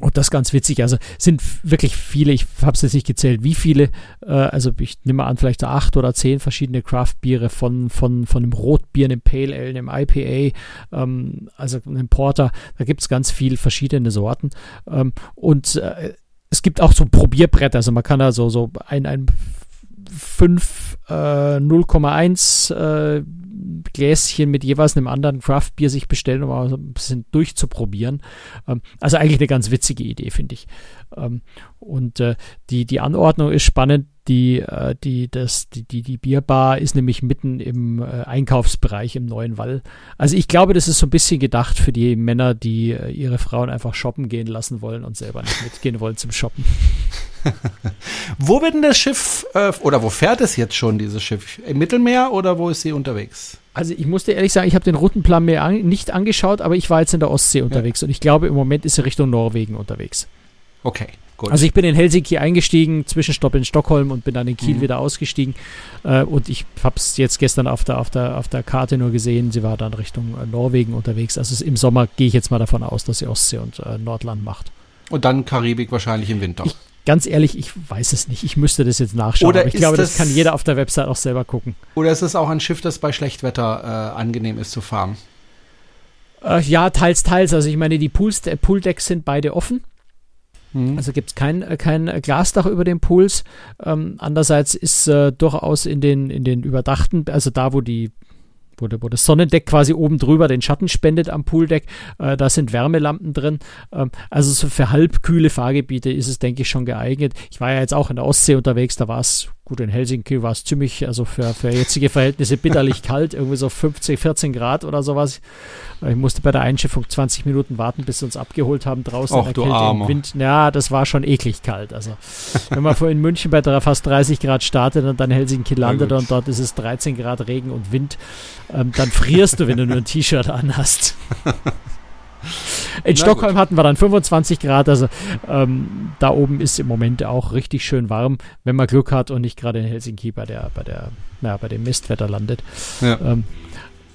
und das ganz witzig. Also sind wirklich viele, ich habe es jetzt nicht gezählt, wie viele, äh, also ich nehme an, vielleicht acht oder zehn verschiedene Craft-Biere von, von, von einem Rotbier, einem Pale Ale, einem IPA, ähm, also einem Porter. Da gibt es ganz viele verschiedene Sorten. Ähm, und äh, es gibt auch so Probierbretter, also man kann da so, so ein, ein 5 äh, 0,1 äh, Gläschen mit jeweils einem anderen Craft-Bier sich bestellen, um mal ein bisschen durchzuprobieren. Ähm, also eigentlich eine ganz witzige Idee, finde ich. Ähm, und äh, die, die Anordnung ist spannend. Die, äh, die, das, die, die, die Bierbar ist nämlich mitten im äh, Einkaufsbereich im Neuen Wall. Also ich glaube, das ist so ein bisschen gedacht für die Männer, die äh, ihre Frauen einfach shoppen gehen lassen wollen und selber nicht mitgehen wollen zum Shoppen. wo wird denn das Schiff, äh, oder wo fährt es jetzt schon, dieses Schiff? Im Mittelmeer oder wo ist sie unterwegs? Also ich musste ehrlich sagen, ich habe den Routenplan mir an, nicht angeschaut, aber ich war jetzt in der Ostsee unterwegs ja. und ich glaube, im Moment ist sie Richtung Norwegen unterwegs. Okay. Gut. Also ich bin in Helsinki eingestiegen, Zwischenstopp in Stockholm und bin dann in Kiel mhm. wieder ausgestiegen. Äh, und ich habe es jetzt gestern auf der, auf, der, auf der Karte nur gesehen, sie war dann Richtung äh, Norwegen unterwegs. Also im Sommer gehe ich jetzt mal davon aus, dass sie Ostsee und äh, Nordland macht. Und dann Karibik wahrscheinlich im Winter. Ich ganz ehrlich, ich weiß es nicht. Ich müsste das jetzt nachschauen. Oder aber ich glaube, das, das, kann jeder auf der Website auch selber gucken. Oder ist es auch ein Schiff, das bei Schlechtwetter äh, angenehm ist zu fahren? Äh, ja, teils, teils. Also ich meine, die Pools, äh, Pooldecks sind beide offen. Mhm. Also gibt es kein, äh, kein Glasdach über den Pools. Ähm, andererseits ist äh, durchaus in den, in den überdachten, also da, wo die wo das Sonnendeck quasi oben drüber den Schatten spendet am Pooldeck. Äh, da sind Wärmelampen drin. Ähm, also so für halbkühle Fahrgebiete ist es, denke ich, schon geeignet. Ich war ja jetzt auch in der Ostsee unterwegs, da war es Gut, in Helsinki war es ziemlich, also für, für jetzige Verhältnisse bitterlich kalt, irgendwie so 15, 14 Grad oder sowas. Ich musste bei der Einschiffung 20 Minuten warten, bis sie uns abgeholt haben draußen Och, du Armer. Wind. Ja, das war schon eklig kalt. Also, wenn man vorhin in München bei fast 30 Grad startet und dann Helsinki landet und dort ist es 13 Grad Regen und Wind, ähm, dann frierst du, wenn du nur ein T-Shirt anhast. In Na Stockholm gut. hatten wir dann 25 Grad, also ähm, da oben ist im Moment auch richtig schön warm, wenn man Glück hat und nicht gerade in Helsinki bei der, bei der, ja, bei dem Mistwetter landet. Ja. Ähm,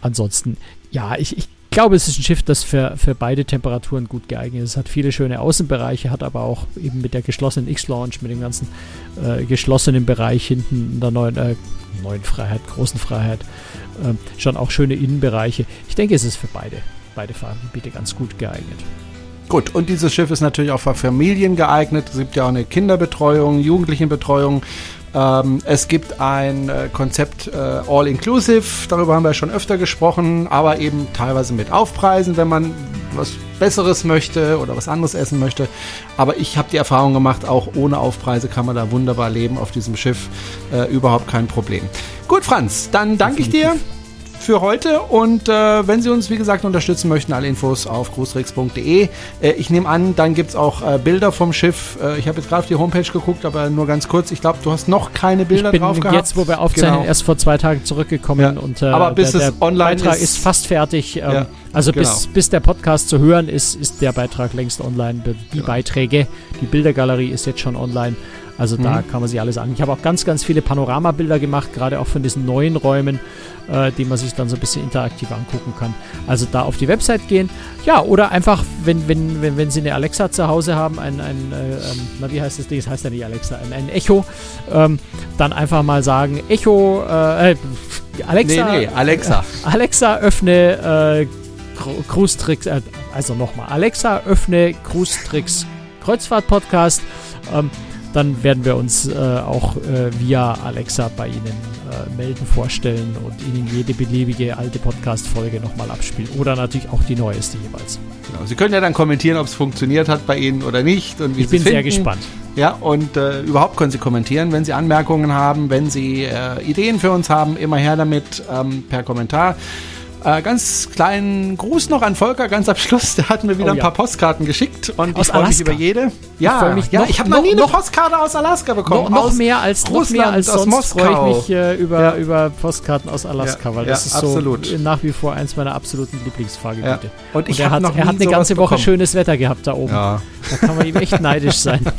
ansonsten, ja, ich, ich glaube, es ist ein Schiff, das für, für beide Temperaturen gut geeignet ist. Es hat viele schöne Außenbereiche, hat aber auch eben mit der geschlossenen X-Launch, mit dem ganzen äh, geschlossenen Bereich hinten in der neuen, äh, neuen Freiheit, großen Freiheit, äh, schon auch schöne Innenbereiche. Ich denke, es ist für beide beide Fahrgebiete ganz gut geeignet. Gut, und dieses Schiff ist natürlich auch für Familien geeignet. Es gibt ja auch eine Kinderbetreuung, Jugendlichenbetreuung. Ähm, es gibt ein äh, Konzept äh, All-Inclusive, darüber haben wir schon öfter gesprochen, aber eben teilweise mit Aufpreisen, wenn man was Besseres möchte oder was anderes essen möchte. Aber ich habe die Erfahrung gemacht, auch ohne Aufpreise kann man da wunderbar leben auf diesem Schiff. Äh, überhaupt kein Problem. Gut, Franz, dann danke ich dir für heute. Und äh, wenn Sie uns, wie gesagt, unterstützen möchten, alle Infos auf großrex.de. Äh, ich nehme an, dann gibt es auch äh, Bilder vom Schiff. Äh, ich habe jetzt gerade auf die Homepage geguckt, aber nur ganz kurz. Ich glaube, du hast noch keine Bilder ich bin drauf gehabt. Jetzt, wo wir aufzeichnen, genau. erst vor zwei Tagen zurückgekommen. Ja. Und, äh, aber bis der, es online Beitrag ist, ist fast fertig. Ähm, ja. Also genau. bis, bis der Podcast zu hören ist, ist der Beitrag längst online. Die genau. Beiträge, die Bildergalerie ist jetzt schon online. Also da mhm. kann man sich alles an. Ich habe auch ganz, ganz viele Panoramabilder gemacht, gerade auch von diesen neuen Räumen, äh, die man sich dann so ein bisschen interaktiv angucken kann. Also da auf die Website gehen. Ja, oder einfach, wenn, wenn, wenn, wenn Sie eine Alexa zu Hause haben, ein, ein äh, ähm, na wie heißt das Ding? Das heißt ja nicht Alexa, ein, ein Echo, ähm, dann einfach mal sagen, Echo, äh, äh Alexa. Nee, nee, Alexa. Alexa, öffne Cruise Tricks, also nochmal, Alexa, öffne Cruise Tricks Kreuzfahrt Podcast. Ähm, dann werden wir uns äh, auch äh, via Alexa bei Ihnen äh, melden, vorstellen und Ihnen jede beliebige alte Podcast-Folge nochmal abspielen. Oder natürlich auch die neueste jeweils. Genau. Sie können ja dann kommentieren, ob es funktioniert hat bei Ihnen oder nicht. Und wie ich bin sehr gespannt. Ja, und äh, überhaupt können Sie kommentieren, wenn Sie Anmerkungen haben, wenn Sie äh, Ideen für uns haben, immer her damit ähm, per Kommentar. Äh, ganz kleinen Gruß noch an Volker, ganz am Schluss. Der hat mir wieder Oh, ein ja. paar Postkarten geschickt und Aus ich freue mich über jede. Ja, mich ja noch- ich habe noch- nie eine noch- Postkarte aus Alaska bekommen. noch, noch aus mehr als noch mehr Russland, als aus sonst freue Moskau. ich mich äh, über, Ja. über Postkarten aus Alaska, Ja, weil das ja, ist absolut. so nach wie vor eins meiner absoluten Lieblingsfahrgebiete. Ja. Und ich er hat, er hat eine ganze Woche bekommen. schönes Wetter gehabt da oben. Ja. Da kann man ihm echt neidisch sein.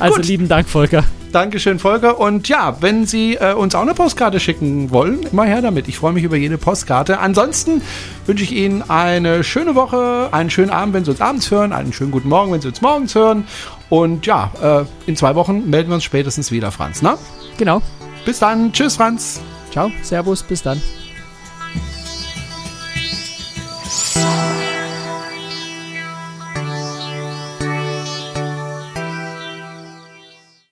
Also Gut. lieben Dank, Volker. Dankeschön, Volker. Und ja, wenn Sie äh, uns auch eine Postkarte schicken wollen, immer her damit. Ich freue mich über jede Postkarte. Ansonsten wünsche ich Ihnen eine schöne Woche, einen schönen Abend, wenn Sie uns abends hören, einen schönen guten Morgen, wenn Sie uns morgens hören. Und ja, äh, in zwei Wochen melden wir uns spätestens wieder, Franz. Ne? Genau. Bis dann. Tschüss, Franz. Ciao. Servus. Bis dann.